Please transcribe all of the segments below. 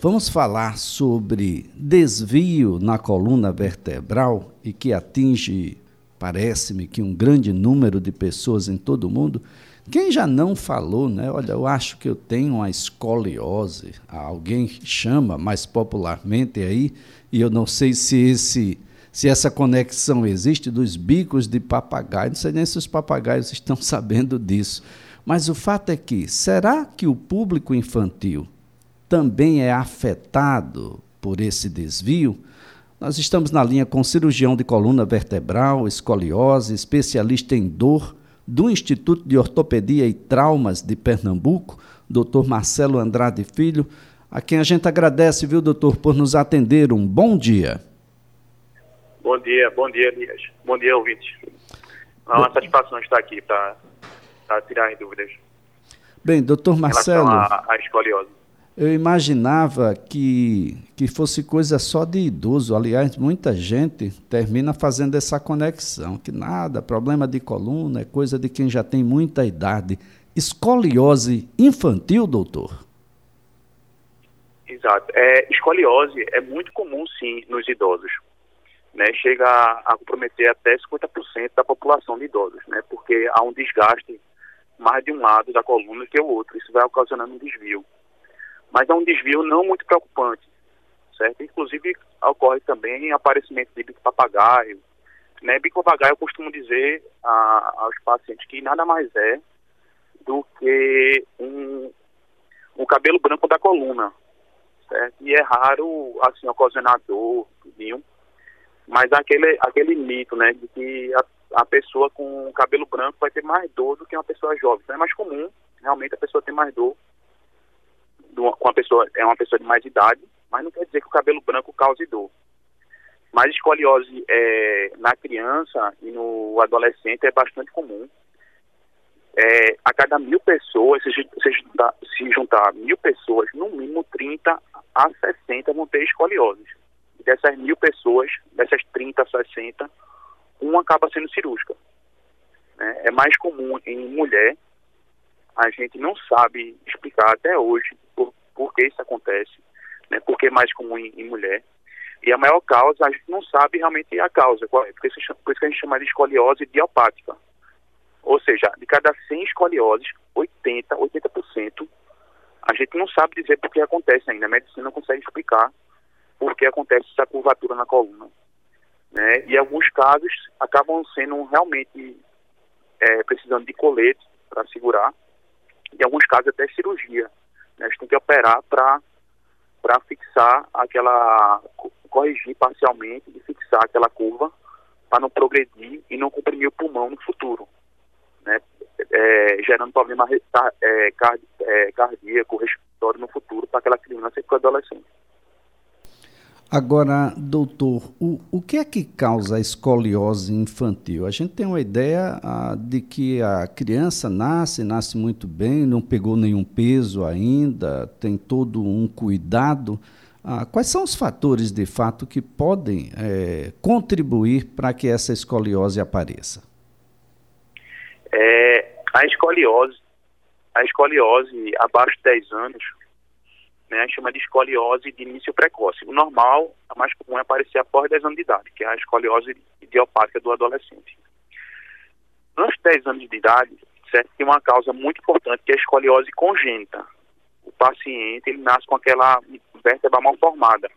Vamos falar sobre desvio na coluna vertebral e que atinge, parece-me que um grande número de pessoas em todo o mundo. Quem já não falou, né? Olha, eu acho que eu tenho uma escoliose. Alguém chama mais popularmente aí, e eu não sei se esse se essa conexão existe dos bicos de papagaio. Não sei nem se os papagaios estão sabendo disso. Mas o fato é que, será que o público infantil também é afetado por esse desvio, nós estamos na linha com cirurgião de coluna vertebral, escoliose, especialista em dor do Instituto de Ortopedia e Traumas de Pernambuco, doutor Marcelo Andrade Filho, a quem a gente agradece, viu, doutor, por nos atender. Um bom dia. Bom dia, bom dia, Elias. Bom dia, ouvinte. É uma satisfação estar aqui para tirar dúvidas. Bem, doutor Marcelo. A, a escoliose. Eu imaginava que, que fosse coisa só de idoso. Aliás, muita gente termina fazendo essa conexão, que nada, problema de coluna é coisa de quem já tem muita idade. Escoliose infantil, doutor? Exato. É, escoliose é muito comum, sim, nos idosos. Né? Chega a, a comprometer até 50% da população de idosos, né? porque há um desgaste mais de um lado da coluna que o outro. Isso vai ocasionando um desvio mas é um desvio não muito preocupante, certo? Inclusive, ocorre também aparecimento de bico papagaio. Né? Bico papagaio, eu costumo dizer a, aos pacientes que nada mais é do que um, um cabelo branco da coluna, certo? E é raro, assim, ocasionar dor, tudinho, mas aquele, aquele mito, né, de que a, a pessoa com cabelo branco vai ter mais dor do que uma pessoa jovem. Então é mais comum, realmente, a pessoa ter mais dor com uma pessoa, é uma pessoa de mais idade, mas não quer dizer que o cabelo branco cause dor. Mas escoliose é, na criança e no adolescente é bastante comum. É, a cada mil pessoas, se, se, juntar, se juntar mil pessoas, no mínimo 30 a 60 vão ter escoliose. Dessas mil pessoas, dessas 30 a 60, uma acaba sendo cirúrgica. É, é mais comum em mulher, a gente não sabe explicar até hoje por que isso acontece, né, por que é mais comum em, em, mulher. E a maior causa, a gente não sabe realmente a causa, qual é, por isso, por isso que a gente chama de escoliose idiopática. Ou seja, de cada 100 escolioses, 80, 80%, a gente não sabe dizer por que acontece ainda. A medicina não consegue explicar por que acontece essa curvatura na coluna. Né? E alguns casos acabam sendo realmente é, precisando de colete para segurar, e alguns casos até cirurgia. Né? A gente tem que operar para fixar aquela, corrigir parcialmente e fixar aquela curva para não progredir e não comprimir o pulmão no futuro, né? É, gerando problema é, é, cardíaco, respiratório no futuro para aquela criança e para o adolescente. Agora, doutor, o, o que é que causa a escoliose infantil? A gente tem uma ideia ah, de que a criança nasce, nasce muito bem, não pegou nenhum peso ainda, tem todo um cuidado. Ah, quais são os fatores, de fato, que podem é, contribuir para que essa escoliose apareça? É, a escoliose, a escoliose abaixo de 10 anos, né, chama de escoliose de início precoce. O normal, a mais comum é aparecer após 10 anos de idade, que é a escoliose idiopática do adolescente. Nos 10 anos de idade, certo, tem uma causa muito importante que é a escoliose congênita. O paciente ele nasce com aquela vértebra mal formada.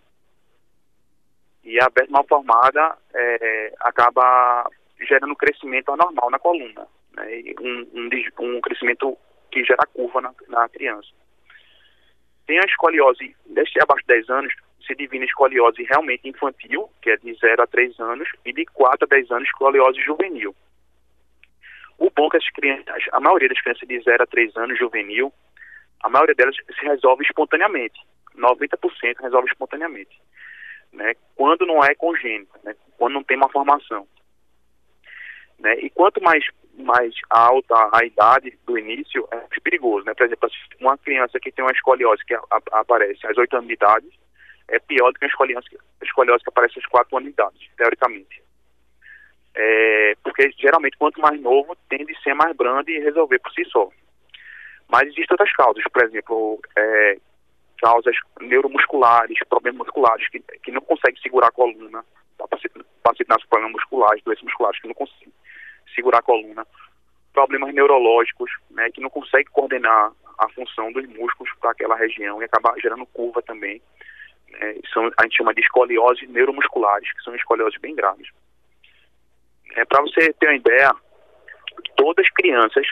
E a vértebra mal formada é, acaba gerando crescimento anormal na coluna. Né, um, um, um crescimento que gera curva na, na criança. Tem a escoliose, desde abaixo de 10 anos, se divide escoliose realmente infantil, que é de 0 a 3 anos, e de 4 a 10 anos, escoliose juvenil. O bom é que as crianças, a maioria das crianças de 0 a 3 anos juvenil, a maioria delas se resolve espontaneamente. 90% resolve espontaneamente. Né? Quando não é congênita, né? quando não tem uma formação. Né? E quanto mais mais alta a idade do início, é mais perigoso, né? Por exemplo, uma criança que tem uma escoliose que a, a, aparece aos 8 anos de idade é pior do que a escoliose, escoliose que aparece aos 4 anos de idade, teoricamente. É, porque geralmente quanto mais novo tende a ser mais brando e resolver por si só. Mas existem outras causas, por exemplo, é, causas neuromusculares, problemas musculares, que, que não consegue segurar a coluna, paciente nasce com problemas musculares, doenças musculares que não conseguem segurar a coluna, problemas neurológicos, né, que não consegue coordenar a função dos músculos para aquela região e acaba gerando curva também. Né, são, a gente chama de escoliose neuromusculares, que são escolioses bem graves. É, para você ter uma ideia, todas as crianças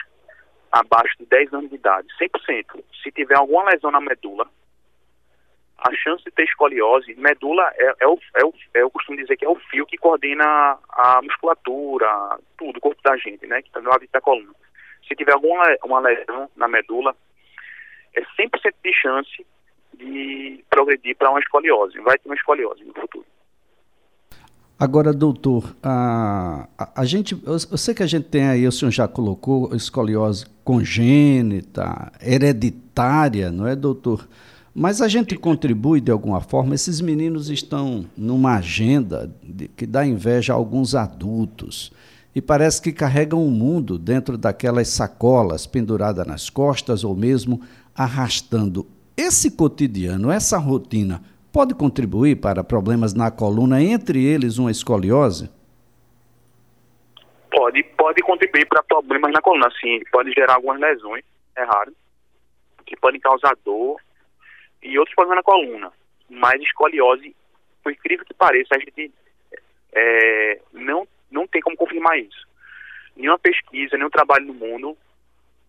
abaixo de 10 anos de idade, 100%, se tiver alguma lesão na medula, a chance de ter escoliose, medula é, é, o, é, o, é, eu costumo dizer que é o fio que coordena a musculatura, tudo, o corpo da gente, né, que está do lado da coluna. Se tiver alguma uma lesão na medula, é 100% de chance de progredir para uma escoliose, vai ter uma escoliose no futuro. Agora, doutor, a, a, a, gente, eu, eu sei que a gente tem aí, o senhor já colocou escoliose congênita, hereditária, não é, doutor? Mas a gente contribui de alguma forma. Esses meninos estão numa agenda de, que dá inveja a alguns adultos. E parece que carregam o mundo dentro daquelas sacolas penduradas nas costas ou mesmo arrastando. Esse cotidiano, essa rotina, pode contribuir para problemas na coluna, entre eles uma escoliose? Pode, pode contribuir para problemas na coluna, sim. Pode gerar algumas lesões, é raro, que podem causar dor, e outros problemas na coluna. Mas escoliose, por incrível que pareça, a gente é, não, não tem como confirmar isso. Nenhuma pesquisa, nenhum trabalho no mundo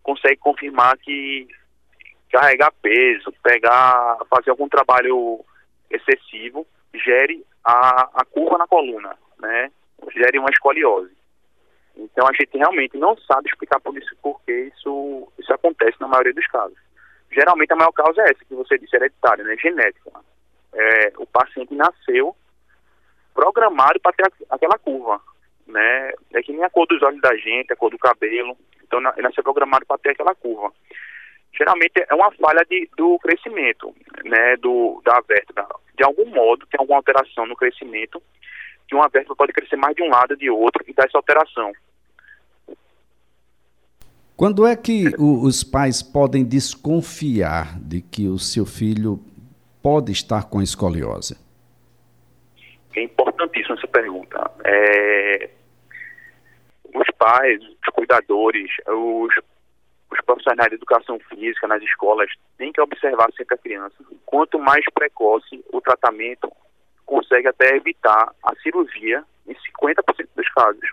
consegue confirmar que carregar peso, pegar, fazer algum trabalho excessivo, gere a, a curva na coluna, né? Gere uma escoliose. Então a gente realmente não sabe explicar por isso porque isso, isso acontece na maioria dos casos. Geralmente a maior causa é essa que você disse, hereditária, né? Genética. É, o paciente nasceu programado para ter aquela curva, né? É que nem a cor dos olhos da gente, a cor do cabelo. Então ele nasceu programado para ter aquela curva. Geralmente é uma falha de, do crescimento, né? Do, da vértebra. De algum modo tem alguma alteração no crescimento que uma vértebra pode crescer mais de um lado de outro e dar essa alteração. Quando é que o, os pais podem desconfiar de que o seu filho pode estar com escoliose? É importantíssima essa pergunta. É... Os pais, os cuidadores, os, os profissionais de educação física nas escolas têm que observar sempre a criança. Quanto mais precoce o tratamento, consegue até evitar a cirurgia em 50% dos casos.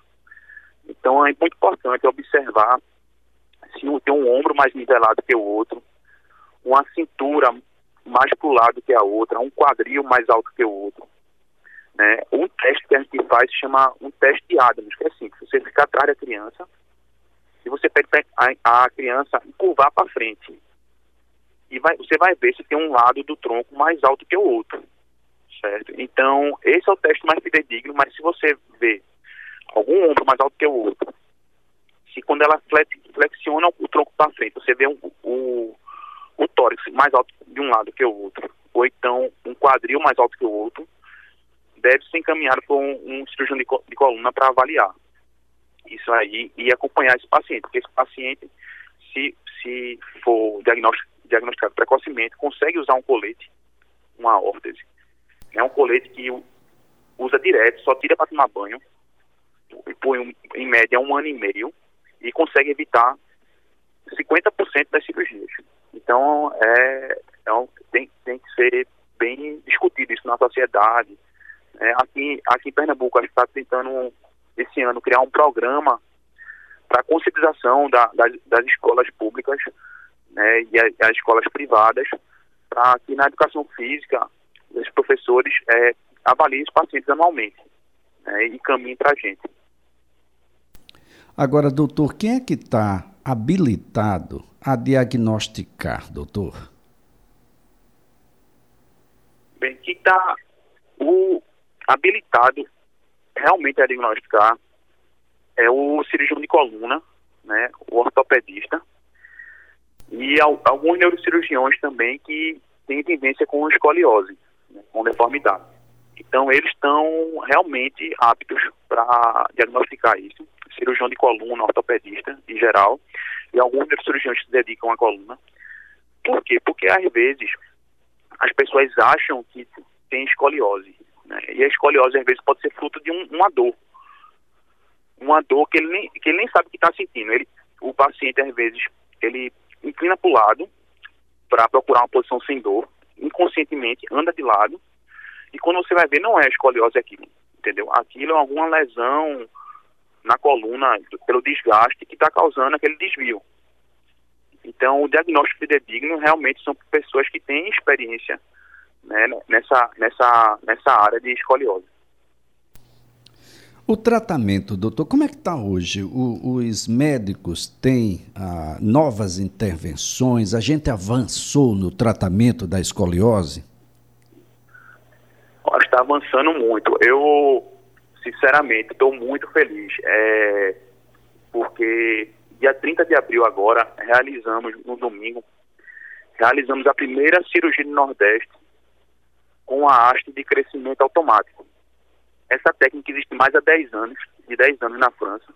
Então é muito importante observar se um tem um ombro mais nivelado que o outro, uma cintura mais para o lado que a outra, um quadril mais alto que o outro. Né? Um teste que a gente faz se chama um teste de Adams, que é assim, você fica atrás da criança e você pede a, a criança curvar para frente. E vai, você vai ver se tem um lado do tronco mais alto que o outro. Certo? Então, esse é o teste mais fidedigno, mas se você vê algum ombro mais alto que o outro, se quando ela flexiona o tronco para frente, você vê um, o, o tórax mais alto de um lado que o outro, ou então um quadril mais alto que o outro, deve ser encaminhado por um, um cirurgião de, de coluna para avaliar isso aí e acompanhar esse paciente, porque esse paciente, se, se for diagnosticado precocemente, consegue usar um colete, uma órtese. É um colete que usa direto, só tira para tomar banho, por em média um ano e meio, e consegue evitar 50% das cirurgias. Então, é, é um, tem, tem que ser bem discutido isso na sociedade. É, aqui, aqui em Pernambuco, a gente está tentando, esse ano, criar um programa para conscientização da, das, das, escolas públicas né, e as, as escolas privadas, para que na educação física os professores é, avaliem os pacientes anualmente né, e caminhem para a gente. Agora, doutor, quem é que está habilitado a diagnosticar, doutor? Bem, que está habilitado realmente a diagnosticar é o cirurgião de coluna, né, o ortopedista, e alguns neurocirurgiões também que têm tendência com escoliose, né, com deformidade. Então, eles estão realmente aptos para diagnosticar isso cirurgião de coluna, ortopedista em geral, e alguns cirurgiões se dedicam à coluna. Por quê? Porque às vezes as pessoas acham que tem escoliose. Né? E a escoliose, às vezes, pode ser fruto de um, uma dor. Uma dor que ele nem, que ele nem sabe que está sentindo. Ele, o paciente, às vezes, ele inclina para o lado para procurar uma posição sem dor, inconscientemente anda de lado, e quando você vai ver, não é escoliose aquilo, entendeu? Aquilo é alguma lesão na coluna pelo desgaste que está causando aquele desvio. Então, o diagnóstico fidedigno realmente são pessoas que têm experiência né, nessa, nessa, nessa área de escoliose. O tratamento, doutor, como é que está hoje? O, os médicos têm ah, novas intervenções? A gente avançou no tratamento da escoliose? Está avançando muito. Eu, sinceramente, estou muito feliz. É, porque dia 30 de abril agora, realizamos, no domingo, realizamos a primeira cirurgia do Nordeste com a haste de crescimento automático. Essa técnica existe mais há 10 anos, de 10 anos na França.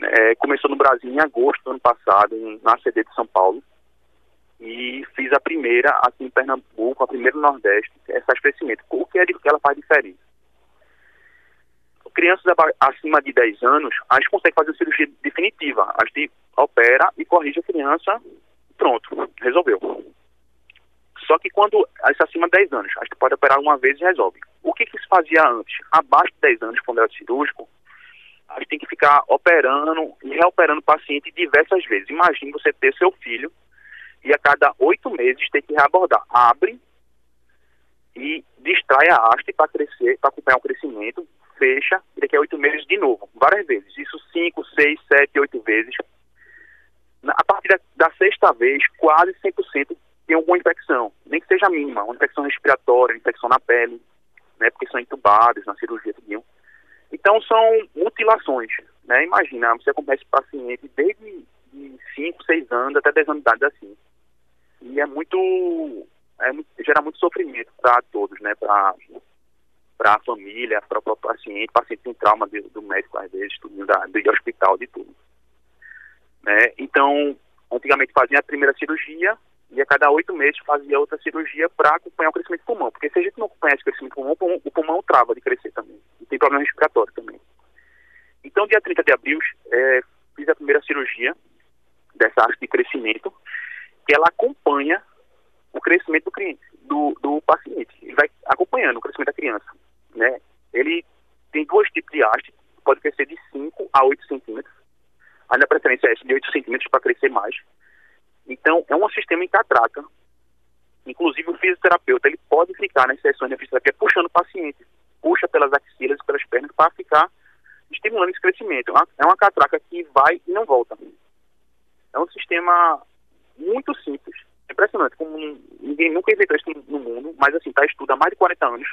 É, começou no Brasil em agosto do ano passado, na CD de São Paulo. E fiz a primeira aqui em Pernambuco, a primeira no Nordeste, essa crescimento. O que é que ela faz diferença? Crianças acima de 10 anos, a gente consegue fazer a cirurgia definitiva. A gente opera e corrige a criança, pronto, resolveu. Só que quando está acima de 10 anos, a gente pode operar uma vez e resolve. O que, que se fazia antes? Abaixo de 10 anos, quando era cirúrgico, a gente tem que ficar operando e reoperando o paciente diversas vezes. Imagine você ter seu filho e a cada oito meses ter que reabordar. Abre e distrai a haste para crescer, para acompanhar o crescimento, fecha e daqui a oito meses de novo, várias vezes. Isso cinco, seis, sete, oito vezes. A partir da, da sexta vez, quase 100% tem alguma infecção, nem que seja mínima, uma infecção respiratória, infecção na pele, né, porque são entubados na cirurgia, tudinho. Então são mutilações, né? Imagina, você acompanha esse paciente desde 5, 6 anos até 10 anos de idade assim. E é muito, é, gera muito sofrimento para todos, né? Para para a família, para o próprio paciente, paciente tem trauma de, do médico às vezes, tudo da, do hospital, de tudo. Né? Então, antigamente fazia a primeira cirurgia, e a cada oito meses fazia outra cirurgia para acompanhar o crescimento do pulmão. Porque se a gente não acompanhar esse crescimento do pulmão, o pulmão, o pulmão trava de crescer também. E tem problema respiratório também. Então, dia 30 de abril, é, fiz a primeira cirurgia dessa arte de crescimento, que ela acompanha o crescimento do, do, do paciente. Ele vai acompanhando o crescimento da criança. Né? Ele tem dois tipos de haste, pode crescer de 5 a 8 centímetros. A minha preferência é de 8 centímetros para crescer mais. Então, é um sistema em catraca. Inclusive, o fisioterapeuta ele pode ficar nas sessões de fisioterapia puxando o paciente. Puxa pelas axilas e pelas pernas para ficar estimulando esse crescimento. É uma catraca que vai e não volta. É um sistema muito simples. É impressionante, como ninguém nunca inventou isso no mundo, mas assim, está estudo há mais de 40 anos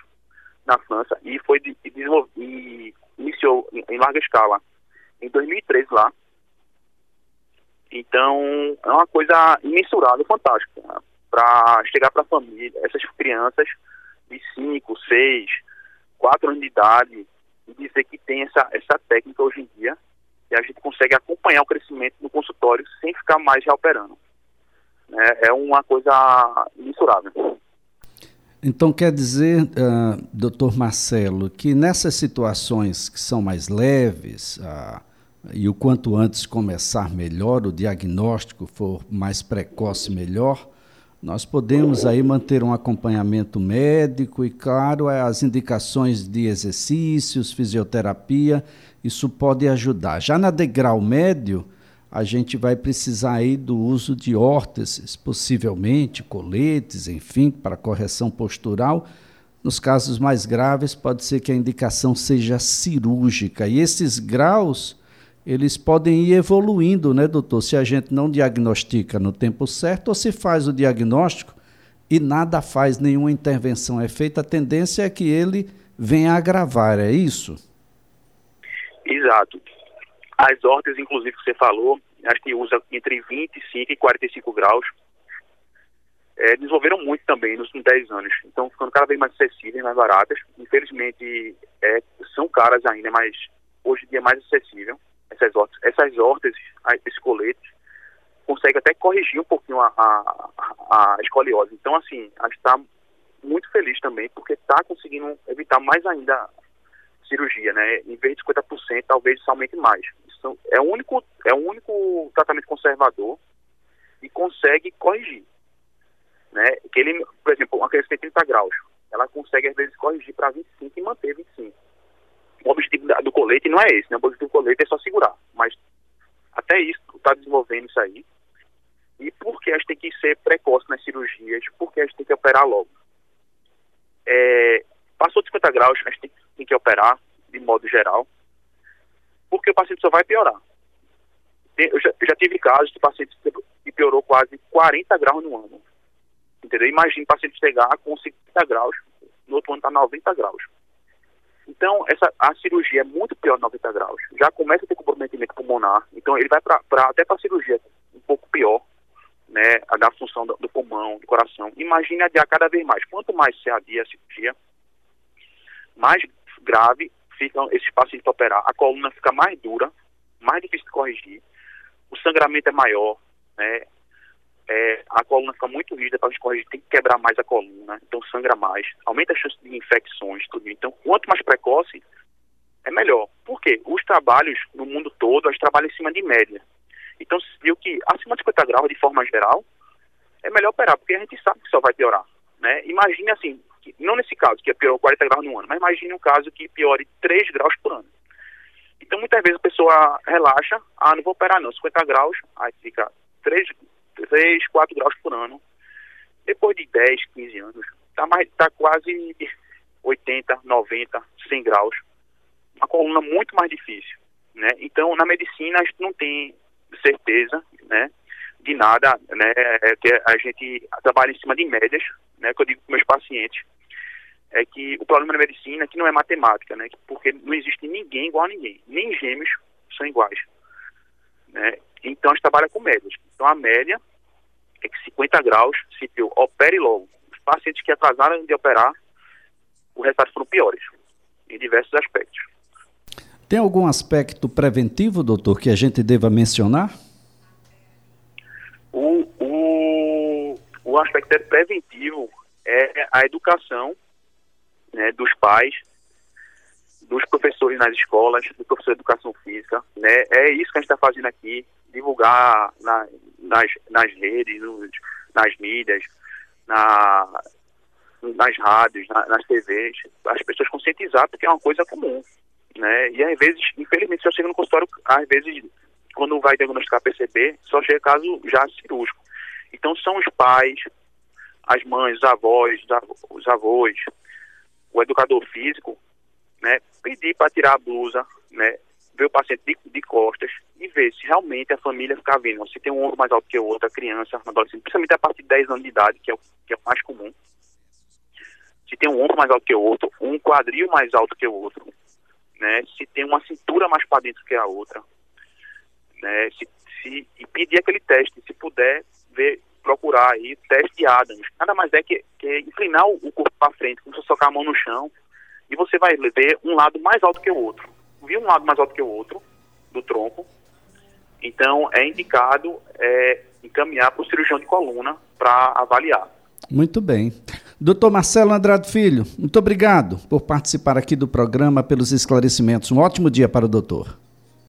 na França e foi de, e iniciou em, em larga escala em 2003 lá então, é uma coisa imensurável, fantástica. Né? Para chegar para a família, essas crianças de 5, 6, 4 anos de idade, e dizer que tem essa, essa técnica hoje em dia, e a gente consegue acompanhar o crescimento no consultório sem ficar mais reoperando. É, é uma coisa imensurável. Então quer dizer, uh, doutor Marcelo, que nessas situações que são mais leves, uh, e o quanto antes começar melhor, o diagnóstico for mais precoce melhor, nós podemos aí manter um acompanhamento médico e, claro, as indicações de exercícios, fisioterapia, isso pode ajudar. Já na degrau médio, a gente vai precisar aí do uso de órteses, possivelmente coletes, enfim, para correção postural. Nos casos mais graves, pode ser que a indicação seja cirúrgica. E esses graus eles podem ir evoluindo, né, doutor? Se a gente não diagnostica no tempo certo ou se faz o diagnóstico e nada faz, nenhuma intervenção é feita, a tendência é que ele venha agravar, é isso? Exato. As ordens, inclusive, que você falou, acho que usa entre 25 e 45 graus, é, desenvolveram muito também nos últimos 10 anos. Então, ficando cada vez mais acessíveis, mais baratas. Infelizmente, é, são caras ainda, mas hoje em dia é mais acessível essas hortas, essas hortas, esses coletes, consegue até corrigir um pouquinho a, a, a escoliose. Então, assim, a gente está muito feliz também, porque está conseguindo evitar mais ainda cirurgia, né? Em vez de 50%, talvez isso aumente mais. Isso é o único, é o único tratamento conservador e consegue corrigir. Né? Que ele, por exemplo, uma criança tem 30 graus, ela consegue às vezes corrigir para 25 e manter 25. O objetivo do colete não é esse, né? O objetivo do colete é só segurar, mas até isso está desenvolvendo isso aí. E por que a gente tem que ser precoce nas cirurgias? Por que a gente tem que operar logo? É, passou de 50 graus, a gente tem, tem, que operar, de modo geral, porque o paciente só vai piorar. Eu já, eu já tive casos de pacientes que piorou quase 40 graus no ano. Entendeu? Imagine o paciente chegar com 50 graus, no outro ano está 90 graus. Então, essa, a cirurgia é muito pior de 90 graus. Já começa a ter comprometimento pulmonar. Então, ele vai pra, pra até para a cirurgia um pouco pior, né, a da função do, do, pulmão, do coração. Imagine adiar cada vez mais. Quanto mais se adia a cirurgia, mais grave ficam esses pacientes para operar. A coluna fica mais dura, mais difícil de corrigir. O sangramento é maior, né? é, a coluna fica muito rígida para a gente corrigir, tem que quebrar mais a coluna, então sangra mais, aumenta a chance de infecções, tudo. Então, quanto mais precoce, é melhor. Por quê? Os trabalhos no mundo todo, a gente trabalha em cima de média. Então, se viu que acima de 50 graus, de forma geral, é melhor operar, porque a gente sabe que só vai piorar. Né? Imagine assim, que, não nesse caso, que é pior 40 graus no ano, mas imagine um caso que piore 3 graus por ano. Então, muitas vezes a pessoa relaxa, ah, não vou operar não, 50 graus, aí fica 3, 3, 4 graus por ano. Depois de 10, 15 anos, está tá quase 80, 90, 100 graus. Uma coluna muito mais difícil. Né? Então, na medicina, a gente não tem certeza né, de nada, né, é que a gente trabalha em cima de médias, né, que eu digo para meus pacientes, é que o problema na medicina é que não é matemática, né, porque não existe ninguém igual a ninguém, nem gêmeos são iguais. Né? Então, a gente trabalha com médias. Então, a média é que 50 graus, se eu opere logo. Os pacientes que atrasaram de operar, o resultado foram piores, em diversos aspectos. Tem algum aspecto preventivo, doutor, que a gente deva mencionar? O, o, o aspecto preventivo é a educação né, dos pais, dos professores nas escolas, do professor de educação física. Né? É isso que a gente está fazendo aqui, divulgar na, nas, nas redes, nos, nas mídias, na, nas rádios, na, nas TVs, as pessoas conscientizar porque é uma coisa comum. Né? E às vezes, infelizmente, só chega no consultório, às vezes, quando vai diagnosticar PCB, só chega caso já cirúrgico. Então são os pais, as mães, os avós, os avós, o educador físico, né, pedir para tirar a blusa, né, ver o paciente de, de, costas e ver se realmente a família ficar vendo, se tem um ombro mais alto que o outro, a criança, a adolescente, principalmente a partir de 10 anos de idade, que é o, que é o mais comum. Se tem um ombro mais alto que o outro, um quadril mais alto que o outro, né? Se tem uma cintura mais para dentro que a outra, né? Se, se, e pedir aquele teste, se puder ver, procurar aí teste de Adams. Nada mais é que, que inclinar o, corpo para frente, como se socar a mão no chão, e você vai ver um lado mais alto que o outro vi um lado mais alto que o outro do tronco. Então, é indicado é, encaminhar para o cirurgião de coluna para avaliar. Muito bem. Doutor Marcelo Andrade Filho, muito obrigado por participar aqui do programa, pelos esclarecimentos. Um ótimo dia para o doutor.